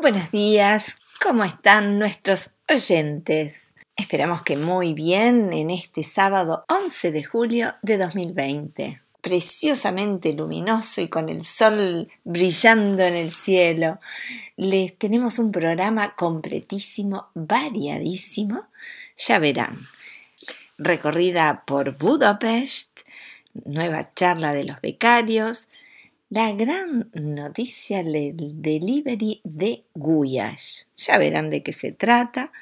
Buenos días, ¿cómo están nuestros oyentes? Esperamos que muy bien en este sábado 11 de julio de 2020. Preciosamente luminoso y con el sol brillando en el cielo. Les tenemos un programa completísimo, variadísimo. Ya verán. Recorrida por Budapest, nueva charla de los becarios, la gran noticia del delivery de Guyas. Ya verán de qué se trata.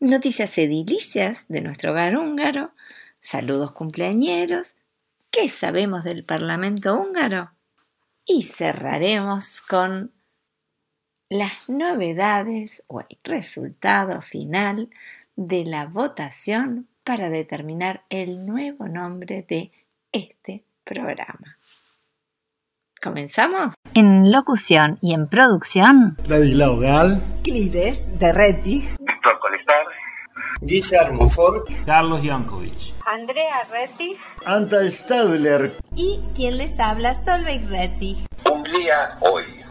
Noticias edilicias de nuestro hogar húngaro. Saludos cumpleañeros. ¿Qué sabemos del Parlamento húngaro? Y cerraremos con las novedades o el resultado final de la votación para determinar el nuevo nombre de este programa. ¿Comenzamos? En locución y en producción. Ladislao Gal. Clides de Retti. Víctor Colestar. Guillermo Ford. Carlos Jankovic. Andrea Retti. Anta Stadler. Y quien les habla, Solveig Retti. Hungría hoy.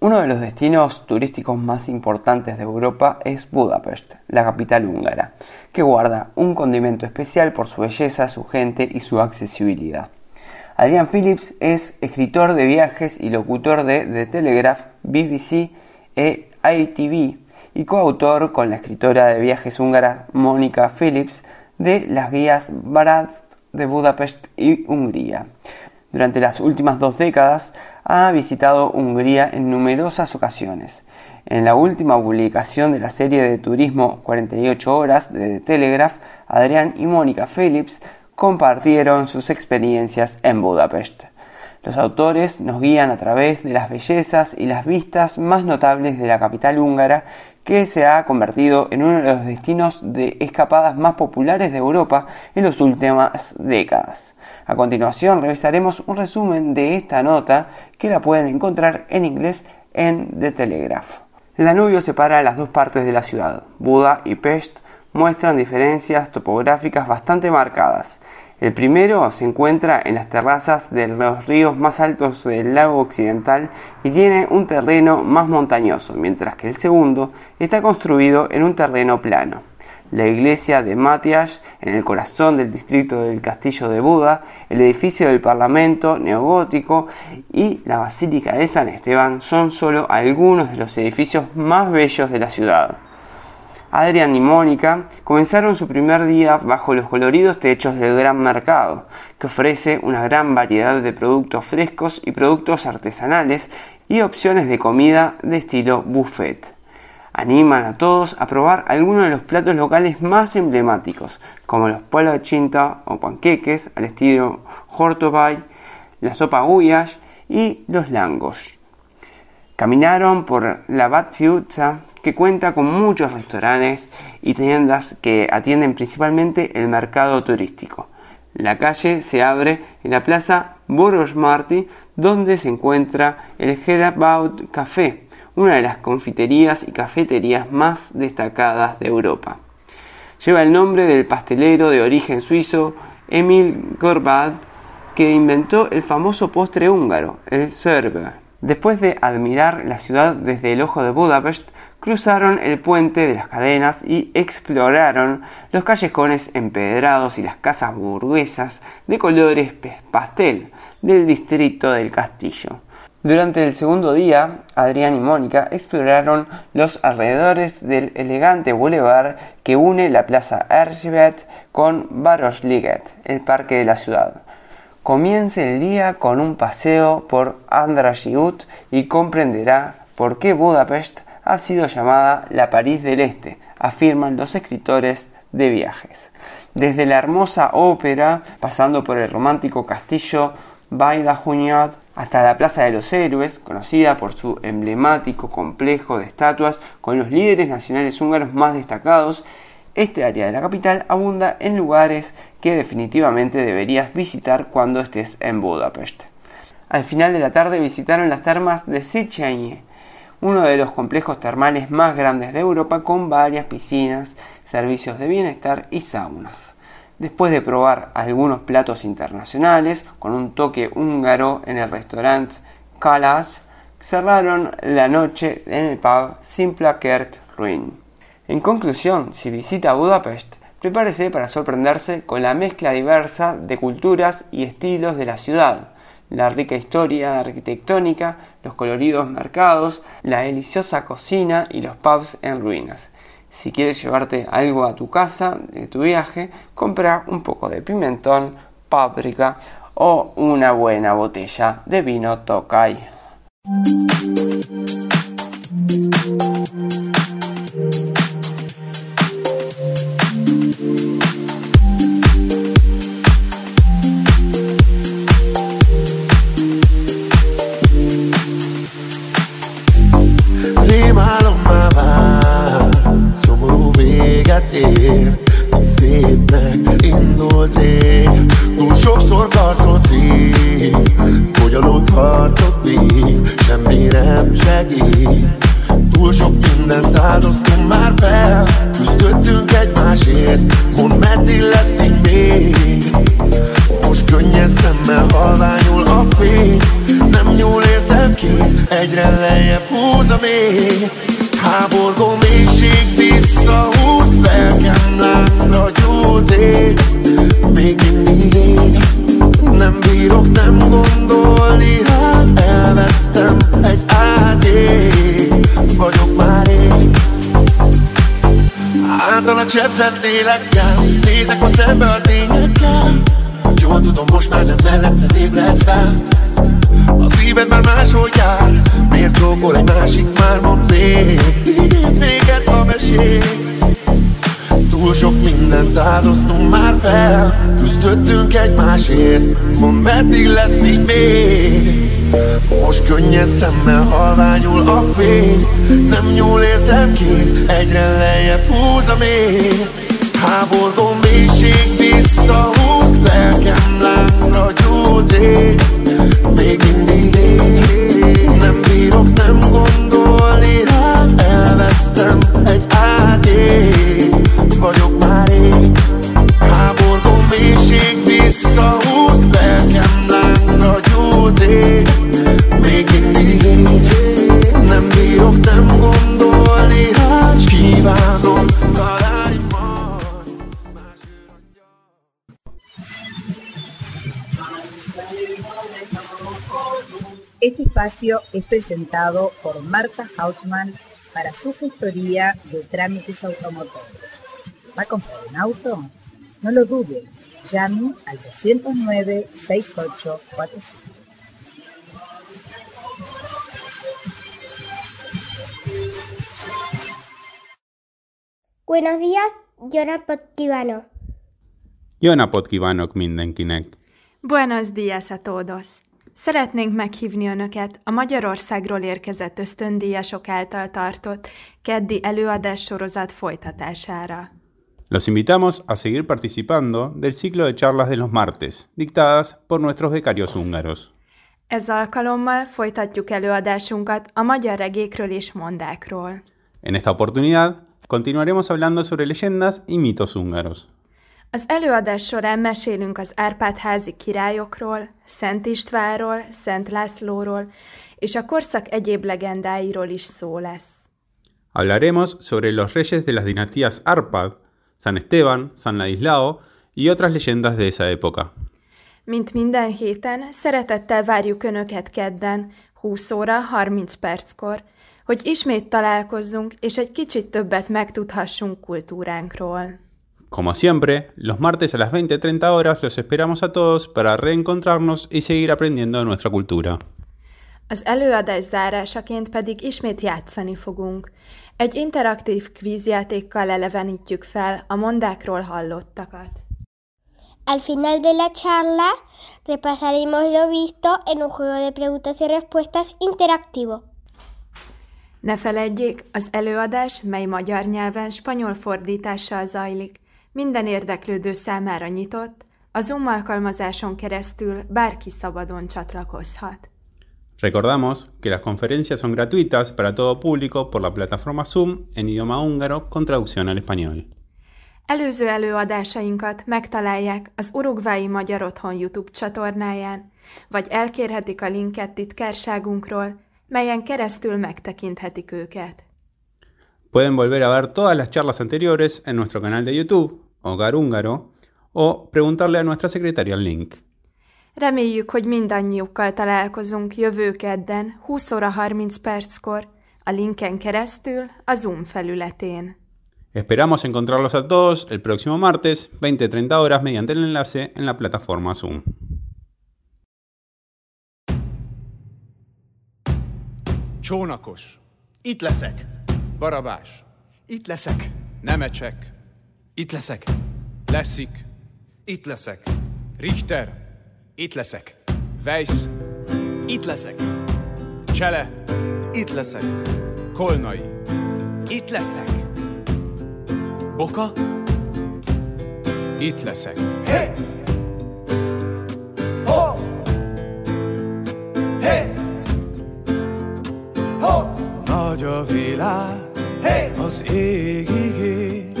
Uno de los destinos turísticos más importantes de Europa es Budapest, la capital húngara, que guarda un condimento especial por su belleza, su gente y su accesibilidad. Adrian Phillips es escritor de viajes y locutor de The Telegraph, BBC e ITV y coautor con la escritora de viajes húngara Mónica Phillips de las guías Barat de Budapest y Hungría. Durante las últimas dos décadas ha visitado Hungría en numerosas ocasiones. En la última publicación de la serie de turismo 48 horas de The Telegraph, Adrián y Mónica Phillips compartieron sus experiencias en Budapest. Los autores nos guían a través de las bellezas y las vistas más notables de la capital húngara que se ha convertido en uno de los destinos de escapadas más populares de Europa en las últimas décadas. A continuación revisaremos un resumen de esta nota que la pueden encontrar en inglés en The Telegraph. El Danubio separa las dos partes de la ciudad. Buda y Pest muestran diferencias topográficas bastante marcadas. El primero se encuentra en las terrazas de los ríos más altos del lago occidental y tiene un terreno más montañoso, mientras que el segundo está construido en un terreno plano la iglesia de Matias, en el corazón del distrito del Castillo de Buda, el edificio del Parlamento neogótico y la Basílica de San Esteban son solo algunos de los edificios más bellos de la ciudad. Adrián y Mónica comenzaron su primer día bajo los coloridos techos del gran mercado, que ofrece una gran variedad de productos frescos y productos artesanales y opciones de comida de estilo buffet animan a todos a probar algunos de los platos locales más emblemáticos, como los chinta o panqueques al estilo hortobay, la sopa guyash y los langos. Caminaron por la Batsiutza, que cuenta con muchos restaurantes y tiendas que atienden principalmente el mercado turístico. La calle se abre en la plaza Boros Marti, donde se encuentra el Gerabaut Café, una de las confiterías y cafeterías más destacadas de Europa. Lleva el nombre del pastelero de origen suizo Emil Gorbad, que inventó el famoso postre húngaro, el Sörbe. Después de admirar la ciudad desde el ojo de Budapest, cruzaron el puente de las cadenas y exploraron los callejones empedrados y las casas burguesas de colores pastel del distrito del castillo. Durante el segundo día, Adrián y Mónica exploraron los alrededores del elegante boulevard que une la plaza Erzsébet con Városliget, el parque de la ciudad. Comience el día con un paseo por Andrasiut y comprenderá por qué Budapest ha sido llamada la París del Este, afirman los escritores de viajes. Desde la hermosa ópera, pasando por el romántico castillo Baida hasta la Plaza de los Héroes, conocida por su emblemático complejo de estatuas con los líderes nacionales húngaros más destacados, este área de la capital abunda en lugares que definitivamente deberías visitar cuando estés en Budapest. Al final de la tarde visitaron las termas de Széchenyi, uno de los complejos termales más grandes de Europa con varias piscinas, servicios de bienestar y saunas. Después de probar algunos platos internacionales con un toque húngaro en el restaurante Kalas, cerraron la noche en el pub Simplakert Ruin. En conclusión, si visita Budapest, prepárese para sorprenderse con la mezcla diversa de culturas y estilos de la ciudad, la rica historia arquitectónica, los coloridos mercados, la deliciosa cocina y los pubs en ruinas. Si quieres llevarte algo a tu casa de tu viaje, compra un poco de pimentón, páprica o una buena botella de vino Tokai. Ér. Szépnek indult rég. Túl sokszor karcot szív Bonyolult harcot vív Semmi nem segít. Túl sok mindent áldoztunk már fel. Küzdöttünk egymásért Mondd meddig lesz így még. Most könnyes szemmel halványul a fény. Nem nyúl értem kéz Egyre lejjebb húz a még Háborgó mélység visszahúz Lelkem lángra gyújt ég Még mindig Nem bírok nem gondolni rád Elvesztem egy árnyék Vagyok már én. Által a csepszett lélekkel Nézek a szembe a tényekkel. Jól tudom, most már nem mellettem ébredsz fel a szíved már máshol jár. Miért csókol egy másik már mond még a mesék Túl sok mindent áldoztunk már fel. Küzdöttünk egymásért. Mond meddig lesz így még? Most könnyes szemmel halványul a fény. Nem nyúl értem kéz. Egyre lejjebb húz a mély. Háborgó mélység visszahúz. Lelkem lángra gyújt rég Es presentado por Marta Hausmann para su gestoría de trámites automotores. ¿Va a comprar un auto? No lo dude, llame al 209-6845. Buenos días, Jonah Potkivano. Jó napot kívánok mindenkinek! Buenos días a todos! Szeretnénk meghívni Önöket a Magyarországról érkezett ösztöndíjasok által tartott keddi folytatására. Los invitamos a seguir participando del ciclo de charlas de los martes, dictadas por nuestros becarios húngaros. Ez alkalommal folytatjuk előadásunkat a magyar regékről és mondákról. En esta oportunidad, continuaremos hablando sobre leyendas y mitos húngaros. Az előadás során mesélünk az Árpád-házi királyokról, Szent Istvánról, Szent Lászlóról, és a korszak egyéb legendáiról is szó lesz. Hablaremos sobre los reyes de las dinastías Arpad, San Esteban, San Ladislao y otras leyendas de esa época. Mint minden héten, szeretettel várjuk Önöket kedden, 20 óra 30 perckor, hogy ismét találkozzunk, és egy kicsit többet megtudhassunk kultúránkról. Como siempre, los martes a las 20-30 horas los esperamos a todos para reencontrarnos y seguir aprendiendo de nuestra cultura. Az előadás zárásaként pedig ismét játszani fogunk. Egy interaktív kvízjátékkal elevenítjük fel a mondákról hallottakat. Al final de la charla repasaremos lo visto en un juego de preguntas y respuestas interactivo. Ne feledjék, az előadás, mely magyar nyelven spanyol fordítással zajlik, minden érdeklődő számára nyitott, a Zoom alkalmazáson keresztül bárki szabadon csatlakozhat. Recordamos que las conferencias son gratuitas para todo público por la plataforma Zoom en idioma húngaro con traducción al español. Előző előadásainkat megtalálják az Urugvái Magyar Otthon YouTube csatornáján, vagy elkérhetik a linket titkárságunkról, melyen keresztül megtekinthetik őket. Pueden volver a ver todas las charlas anteriores en nuestro canal de YouTube, Hogar Húngaro, o preguntarle a nuestra secretaria el link. Reméljük, hogy mindannyiukkal találkozunk jövő kedden 20 óra 30 perckor a linken keresztül a Zoom felületén. Esperamos encontrarlos a todos el próximo martes, 20-30 horas, mediante el enlace en la plataforma Zoom. Csónakos. Itt leszek. Barabás. Itt leszek. Nemecsek. Itt leszek. Leszik. Itt leszek. Richter. Itt leszek. Weiss. Itt leszek. Csele. Itt leszek. Kolnai. Itt leszek. Boka. Itt leszek. Hey! Az égig ér,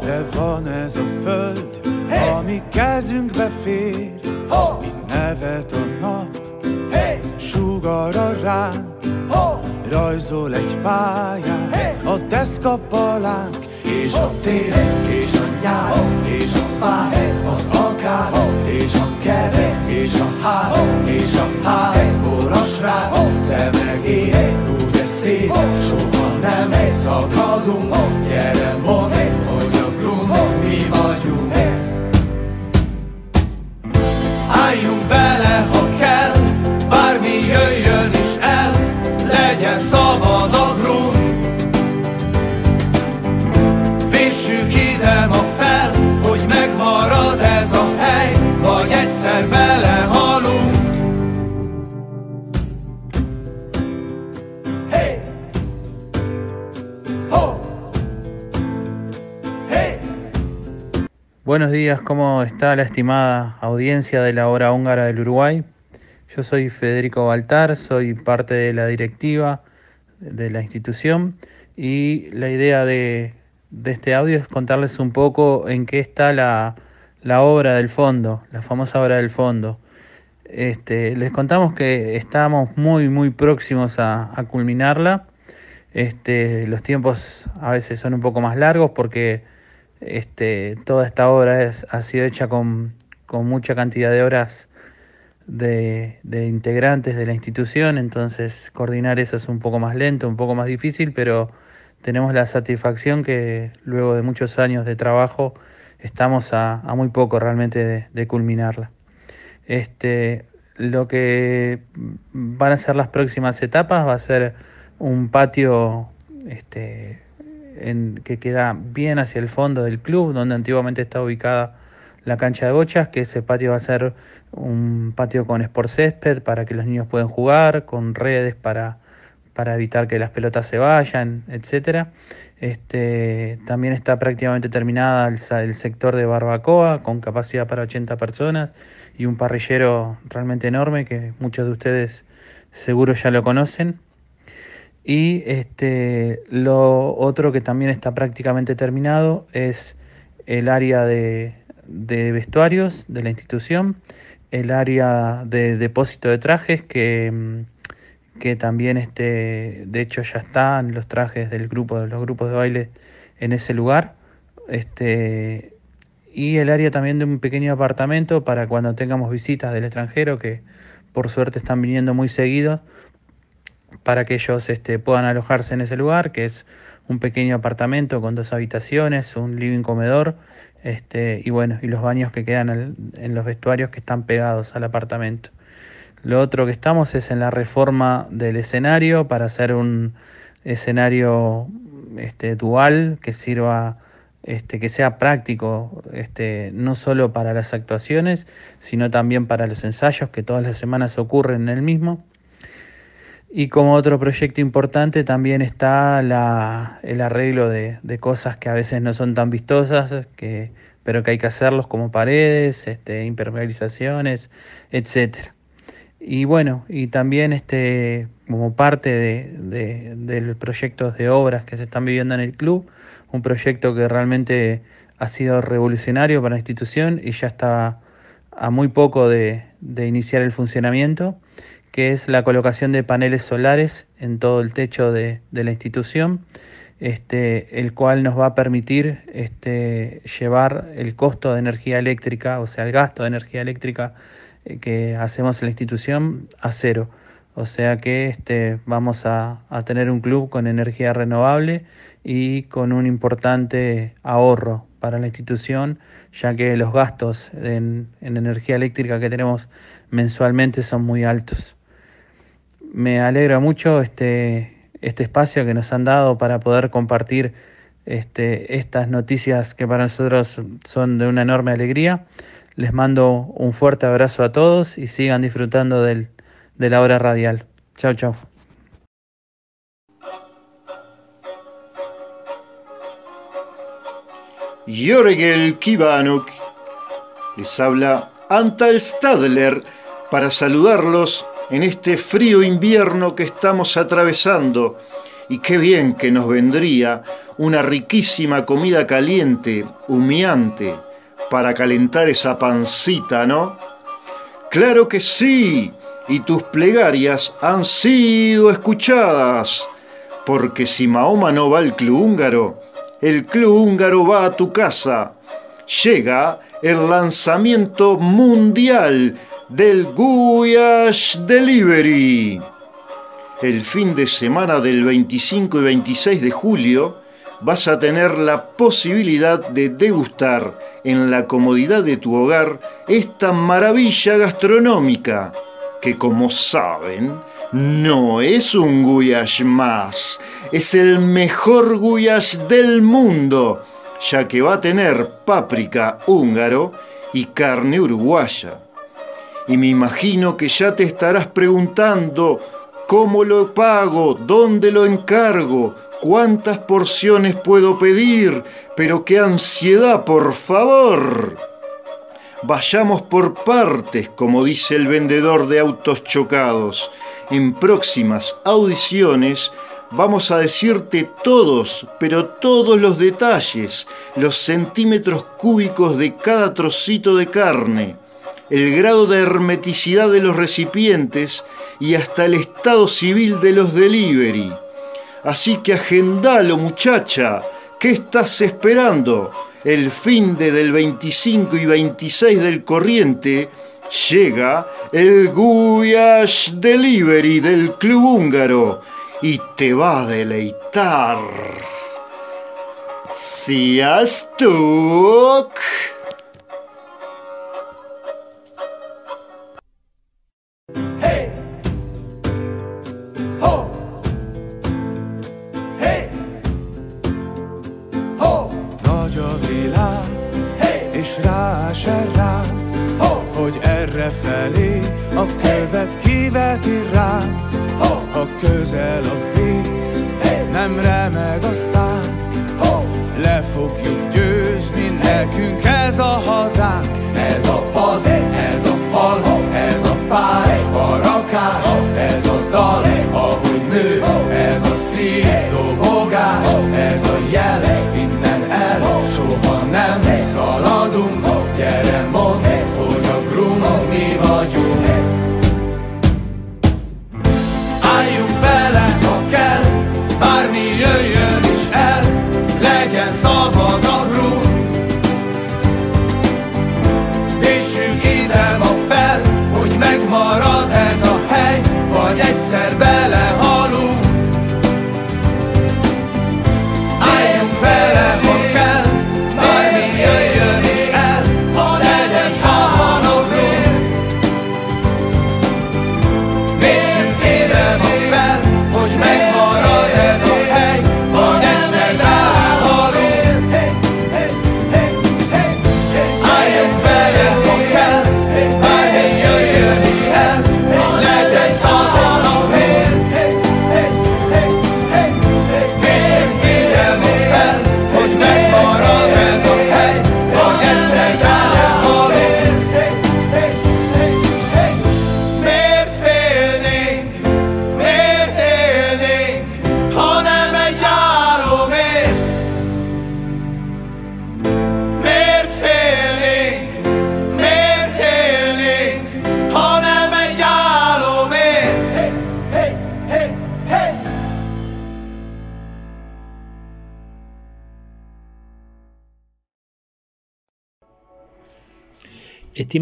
de van ez a föld, Hey! ami kezünkbe fér. Ho! Itt nevet a nap, Hey! sugara ránk, Ho! rajzol egy pályát, Hey! a deszkapalánk, és a tél, és a nyár, és a fák, az akár, és a kert, és a ház, días, ¿cómo está la estimada audiencia de la hora húngara del Uruguay? Yo soy Federico Baltar, soy parte de la directiva de la institución y la idea de, este audio es contarles un poco en qué está la, obra del fondo, la famosa obra del fondo. Este, les contamos que estamos muy, muy próximos a, a culminarla. Este, los tiempos a veces son un poco más largos porque este, toda esta obra ha sido hecha con, mucha cantidad de horas de, integrantes de la institución, entonces coordinar eso es un poco más lento, un poco más difícil, pero tenemos la satisfacción que luego de muchos años de trabajo estamos a, muy poco realmente de, de culminarla. Este, lo que van a ser las próximas etapas va a ser un patio este, en- que queda bien hacia el fondo del club, donde antiguamente estaba ubicada la cancha de bochas, que ese patio va a ser un patio con sport césped para que los niños puedan jugar, con redes para, para evitar que las pelotas se vayan, etcétera. Este, también está prácticamente terminada el, el sector de barbacoa con capacidad para 80 personas y un parrillero realmente enorme que muchos de ustedes seguro ya lo conocen. Y este, lo otro que también está prácticamente terminado es el área de, de vestuarios de la institución, el área de depósito de trajes que, mm, que también este, de hecho ya están los trajes del grupo, de los grupos de baile en ese lugar. Este, y el área también de un pequeño apartamento para cuando tengamos visitas del extranjero, que por suerte están viniendo muy seguido, para que ellos este, puedan alojarse en ese lugar, que es un pequeño apartamento con dos habitaciones, un living comedor, este, y bueno, y los baños que quedan en los vestuarios que están pegados al apartamento. Lo otro que estamos es en la reforma del escenario para hacer un escenario este, dual que sirva, este, que sea práctico, este, no solo para las actuaciones, sino también para los ensayos que todas las semanas ocurren en el mismo. Y como otro proyecto importante también está la, el arreglo de, cosas que a veces no son tan vistosas, que, pero que hay que hacerlos como paredes, este, impermeabilizaciones, etcétera. Y bueno, y también este, como parte de, de, de los proyectos de obras que se están viviendo en el club, un proyecto que realmente ha sido revolucionario para la institución y ya está a muy poco de, iniciar el funcionamiento, que es la colocación de paneles solares en todo el techo de, la institución, este, el cual nos va a permitir este, llevar el costo de energía eléctrica, o sea, el gasto de energía eléctrica eh, que hacemos en la institución a cero. O sea que este, vamos a, tener un club con energía renovable y con un importante ahorro para la institución, ya que los gastos en, en energía eléctrica que tenemos mensualmente son muy altos. Me alegra mucho este, este espacio que nos han dado para poder compartir este, estas noticias que para nosotros son de una enorme alegría. Les mando un fuerte abrazo a todos y sigan disfrutando del, de la hora radial. Chao, chao. Jorgel Kivanuk les habla Antal Stadler para saludarlos en este frío invierno que estamos atravesando. Y qué bien que nos vendría una riquísima comida caliente, humeante, para calentar esa pancita, ¿no? Claro que sí, y tus plegarias han sido escuchadas, porque si Mahoma no va al club húngaro, el club húngaro va a tu casa. Llega el lanzamiento mundial del Guyash Delivery. El fin de semana del 25 y 26 de julio vas a tener la posibilidad de degustar en la comodidad de tu hogar esta maravilla gastronómica, que como saben, no es un guyash más, es el mejor guyash del mundo, ya que va a tener páprica húngaro y carne uruguaya. Y me imagino que ya te estarás preguntando cómo lo pago, dónde lo encargo, cuántas porciones puedo pedir, pero qué ansiedad, por favor. Vayamos por partes, como dice el vendedor de autos chocados. En próximas audiciones vamos a decirte todos, pero todos los detalles, los centímetros cúbicos de cada trocito de carne, el grado de hermeticidad de los recipientes y hasta el estado civil de los delivery. Así que agendalo muchacha, ¿qué estás esperando? El fin de del 25 y 26 del corriente llega el Guyash Delivery del Club Húngaro y te va a deleitar. Sziasztok! A követ kiveti. Ho! Ha közel a víz, nem remeg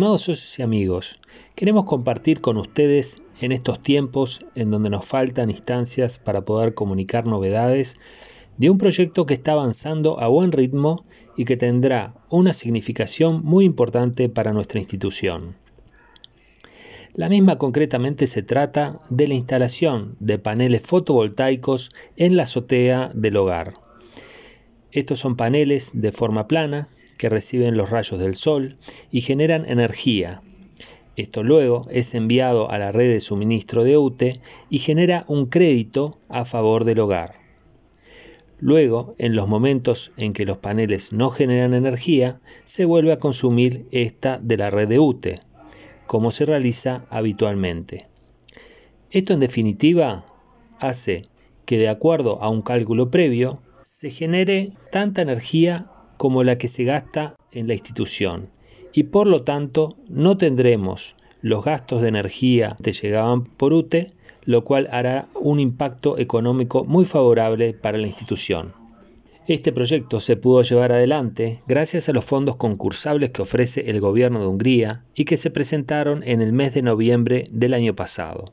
Estimados socios y amigos, queremos compartir con ustedes en estos tiempos en donde nos faltan instancias para poder comunicar novedades de un proyecto que está avanzando a buen ritmo y que tendrá una significación muy importante para nuestra institución. La misma concretamente se trata de la instalación de paneles fotovoltaicos en la azotea del hogar. Estos son paneles de forma plana que reciben los rayos del sol y generan energía. Esto luego es enviado a la red de suministro de UTE y genera un crédito a favor del hogar. Luego, en los momentos en que los paneles no generan energía, se vuelve a consumir esta de la red de UTE, como se realiza habitualmente. Esto en definitiva hace que de acuerdo a un cálculo previo se genere tanta energía como la que se gasta en la institución y por lo tanto no tendremos los gastos de energía que llegaban por UTE, lo cual hará un impacto económico muy favorable para la institución. Este proyecto se pudo llevar adelante gracias a los fondos concursables que ofrece el gobierno de Hungría y que se presentaron en el mes de noviembre del año pasado.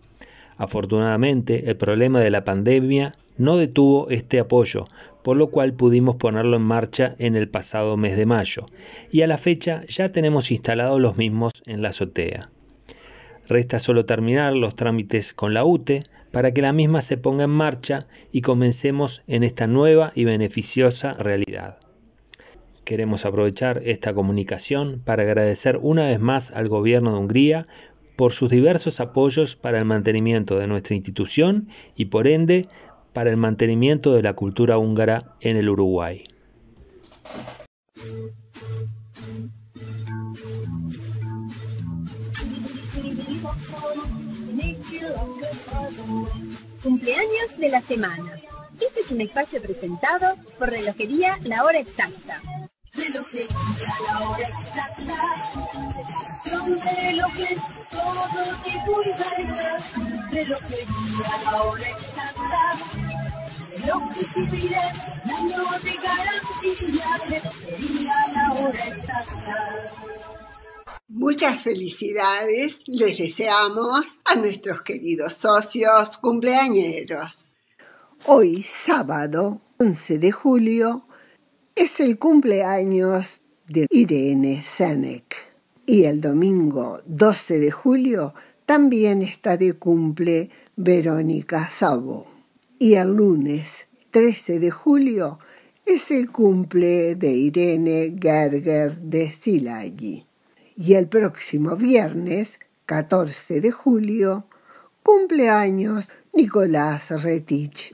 Afortunadamente, el problema de la pandemia no detuvo este apoyo, por lo cual pudimos ponerlo en marcha en el pasado mes de mayo, y a la fecha ya tenemos instalados los mismos en la azotea. Resta solo terminar los trámites con la UTE para que la misma se ponga en marcha y comencemos en esta nueva y beneficiosa realidad. Queremos aprovechar esta comunicación para agradecer una vez más al gobierno de Hungría por sus diversos apoyos para el mantenimiento de nuestra institución y por ende para el mantenimiento de la cultura húngara en el Uruguay. Cumpleaños de la semana. Este es un espacio presentado por Relojería La Hora Exacta. Relojería La Hora Exacta. Son relojes, todo tipo y variedad. Relojería La Hora Exacta. Miren, años de garantía. Relojería La Hora Exacta. Muchas felicidades les deseamos a nuestros queridos socios cumpleañeros. Hoy, sábado 11 de julio, es el cumpleaños de Irene Senek. Y el domingo 12 de julio también está de cumple Verónica Sabo. Y el lunes 13 de julio es el cumple de Irene Gerger de Silagi y el próximo viernes, 14 de julio, cumpleaños Nicolás Retich.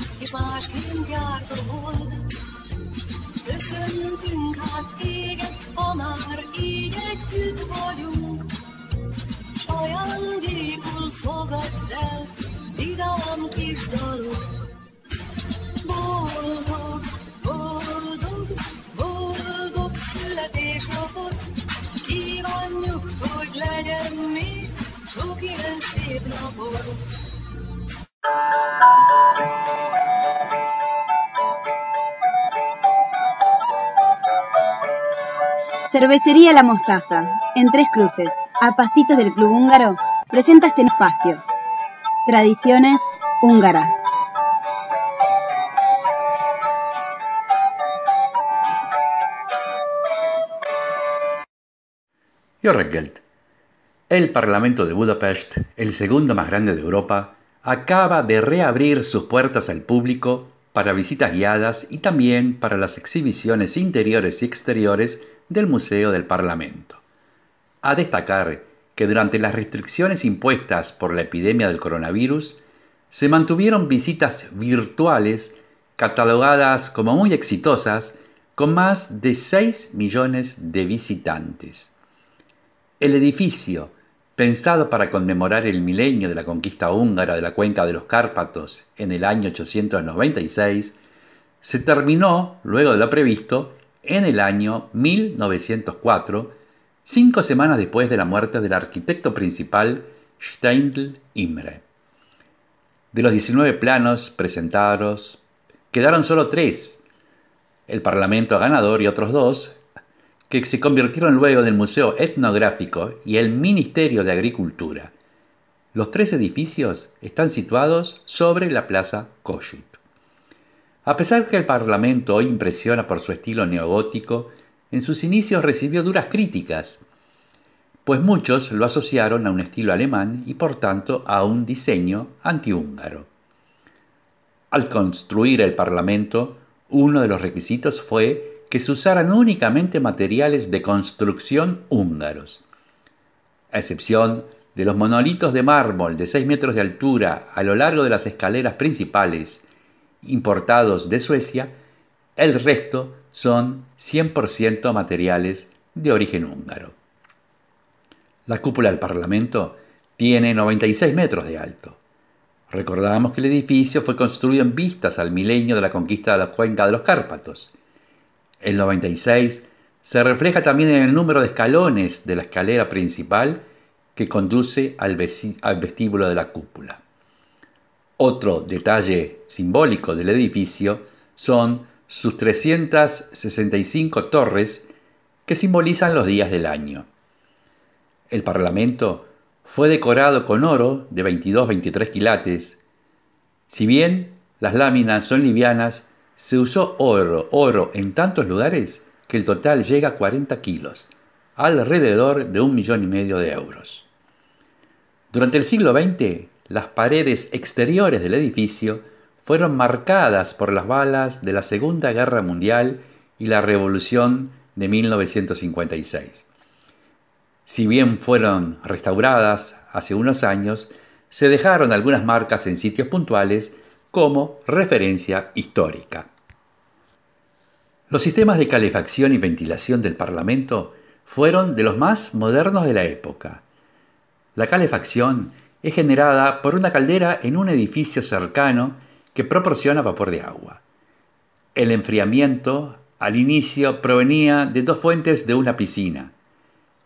És másként járt a hold. Köszöntünk hát téged, ha már így együtt vagyunk, s ajándékul fogadd el, vidám kis dalok. Boldog, boldog, boldog születésnapot, kívánjuk, hogy legyen még sok ilyen szép napod. Cervecería La Mostaza, en Tres Cruces, a pasitos del Club Húngaro, presenta este espacio. Tradiciones húngaras. Jorregeld. El Parlamento de Budapest, el segundo más grande de Europa, acaba de reabrir sus puertas al público para visitas guiadas y también para las exhibiciones interiores y exteriores del Museo del Parlamento. A destacar que durante las restricciones impuestas por la epidemia del coronavirus, se mantuvieron visitas virtuales catalogadas como muy exitosas con más de 6 millones de visitantes. El edificio, pensado para conmemorar el milenio de la conquista húngara de la cuenca de los Cárpatos en el año 896, se terminó, luego de lo previsto, en el año 1904, cinco semanas después de la muerte del arquitecto principal Steindl Imre. De los 19 planos presentados, quedaron solo tres, el Parlamento ganador y otros dos, que se convirtieron luego en el Museo Etnográfico y el Ministerio de Agricultura. Los tres edificios están situados sobre la Plaza Kossuth. A pesar que el Parlamento hoy impresiona por su estilo neogótico, en sus inicios recibió duras críticas, pues muchos lo asociaron a un estilo alemán y por tanto a un diseño antihúngaro. Al construir el Parlamento, uno de los requisitos fue que se usaran únicamente materiales de construcción húngaros. A excepción de los monolitos de mármol de 6 metros de altura a lo largo de las escaleras principales importados de Suecia, el resto son 100% materiales de origen húngaro. La cúpula del Parlamento tiene 96 metros de alto. Recordamos que el edificio fue construido en vistas al milenio de la conquista de la cuenca de los Cárpatos. El 96 se refleja también en el número de escalones de la escalera principal que conduce al, vestíbulo de la cúpula. Otro detalle simbólico del edificio son sus 365 torres que simbolizan los días del año. El Parlamento fue decorado con oro de 22-23 quilates. Si bien las láminas son livianas, se usó oro, oro en tantos lugares que el total llega a 40 kilos, alrededor de un millón y medio de euros. Durante el siglo XX, las paredes exteriores del edificio fueron marcadas por las balas de la Segunda Guerra Mundial y la Revolución de 1956. Si bien fueron restauradas hace unos años, se dejaron algunas marcas en sitios puntuales como referencia histórica. Los sistemas de calefacción y ventilación del Parlamento fueron de los más modernos de la época. La calefacción es generada por una caldera en un edificio cercano que proporciona vapor de agua. El enfriamiento al inicio provenía de dos fuentes de una piscina.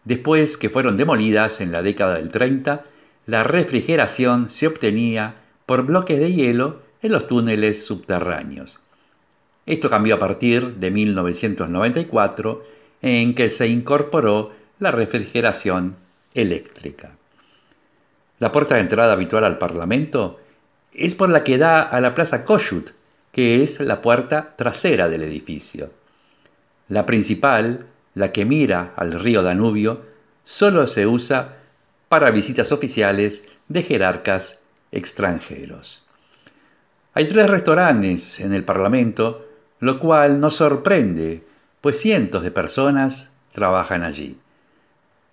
Después que fueron demolidas en la década del 30, la refrigeración se obtenía por bloques de hielo en los túneles subterráneos. Esto cambió a partir de 1994, en que se incorporó la refrigeración eléctrica. La puerta de entrada habitual al Parlamento es por la que da a la Plaza Kossuth, que es la puerta trasera del edificio. La principal, la que mira al río Danubio, solo se usa para visitas oficiales de jerarcas extranjeros. Hay tres restaurantes en el Parlamento, lo cual nos sorprende, pues cientos de personas trabajan allí.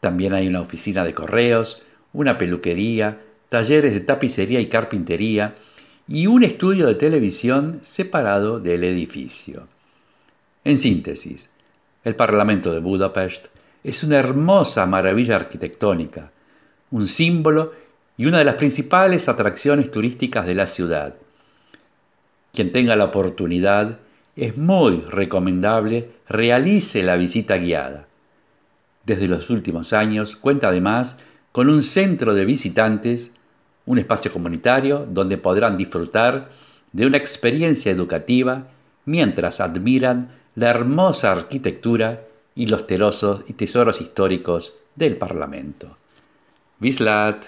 También hay una oficina de correos, una peluquería, talleres de tapicería y carpintería y un estudio de televisión separado del edificio. En síntesis, el Parlamento de Budapest es una hermosa maravilla arquitectónica, un símbolo y una de las principales atracciones turísticas de la ciudad. Quien tenga la oportunidad, es muy recomendable realice la visita guiada. Desde los últimos años cuenta además con un centro de visitantes, un espacio comunitario donde podrán disfrutar de una experiencia educativa mientras admiran la hermosa arquitectura y los terosos y tesoros históricos del Parlamento. Vislat.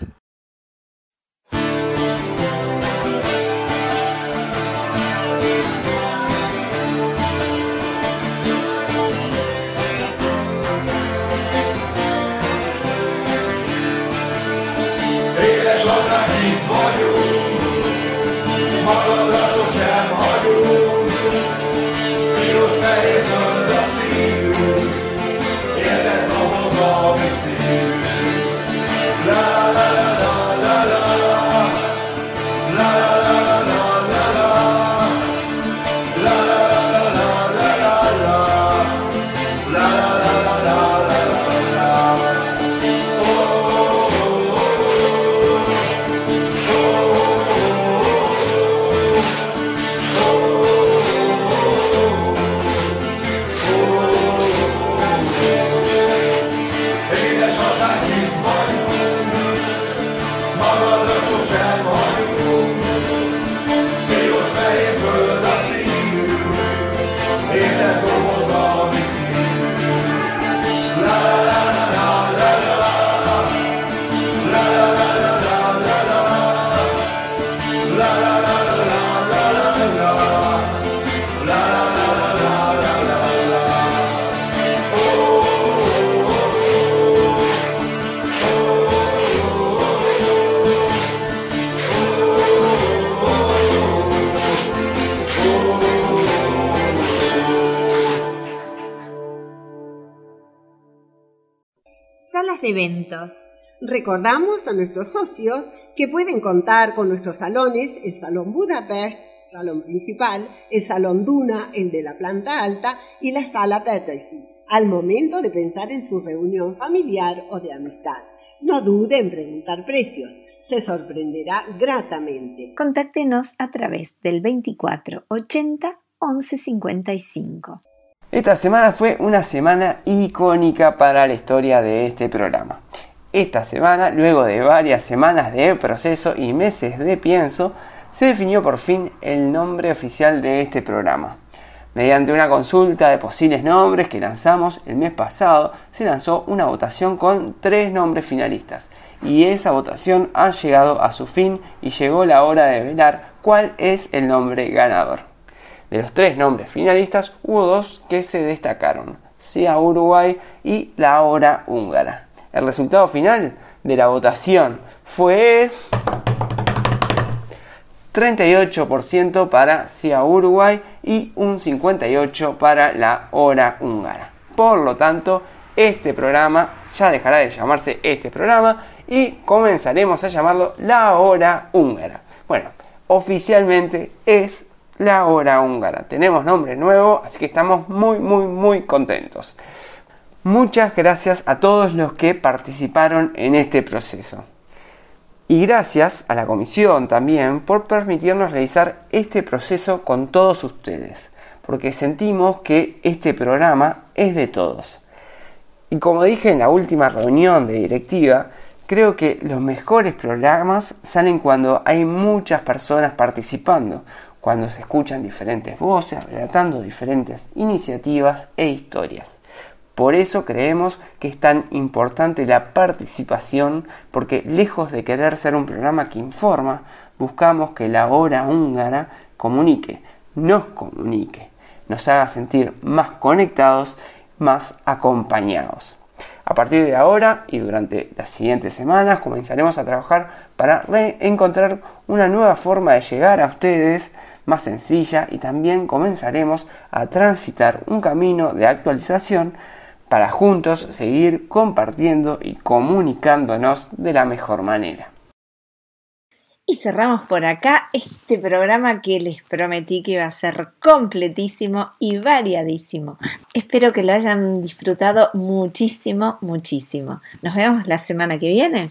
Eventos. Recordamos a nuestros socios que pueden contar con nuestros salones, el Salón Budapest, salón principal, el Salón Duna, el de la planta alta y la Sala Peterfield, al momento de pensar en su reunión familiar o de amistad. No dude en preguntar precios, se sorprenderá gratamente. Contáctenos a través del 24 80 11 55. Esta semana fue una semana icónica para la historia de este programa. Esta semana, luego de varias semanas de proceso y meses de pienso, se definió por fin el nombre oficial de este programa. Mediante una consulta de posibles nombres que lanzamos el mes pasado, se lanzó una votación con tres nombres finalistas. Y esa votación ha llegado a su fin y llegó la hora de velar cuál es el nombre ganador. De los tres nombres finalistas hubo dos que se destacaron, SIA Uruguay y La Hora Húngara. El resultado final de la votación fue 38% para SIA Uruguay y un 58% para La Hora Húngara. Por lo tanto, este programa ya dejará de llamarse este programa y comenzaremos a llamarlo La Hora Húngara. Bueno, oficialmente es La Hora Húngara. Tenemos nombre nuevo, así que estamos muy, muy, muy contentos. Muchas gracias a todos los que participaron en este proceso. Y gracias a la comisión también por permitirnos realizar este proceso con todos ustedes, porque sentimos que este programa es de todos. Y como dije en la última reunión de directiva, creo que los mejores programas salen cuando hay muchas personas participando, cuando se escuchan diferentes voces relatando diferentes iniciativas e historias. Por eso creemos que es tan importante la participación, porque lejos de querer ser un programa que informa, buscamos que la hora húngara comunique, nos comunique, nos haga sentir más conectados, más acompañados. A partir de ahora y durante las siguientes semanas comenzaremos a trabajar para reencontrar una nueva forma de llegar a ustedes más sencilla y también comenzaremos a transitar un camino de actualización para juntos seguir compartiendo y comunicándonos de la mejor manera. Y cerramos por acá este programa que les prometí que iba a ser completísimo y variadísimo. Espero que lo hayan disfrutado muchísimo, muchísimo. Nos vemos la semana que viene.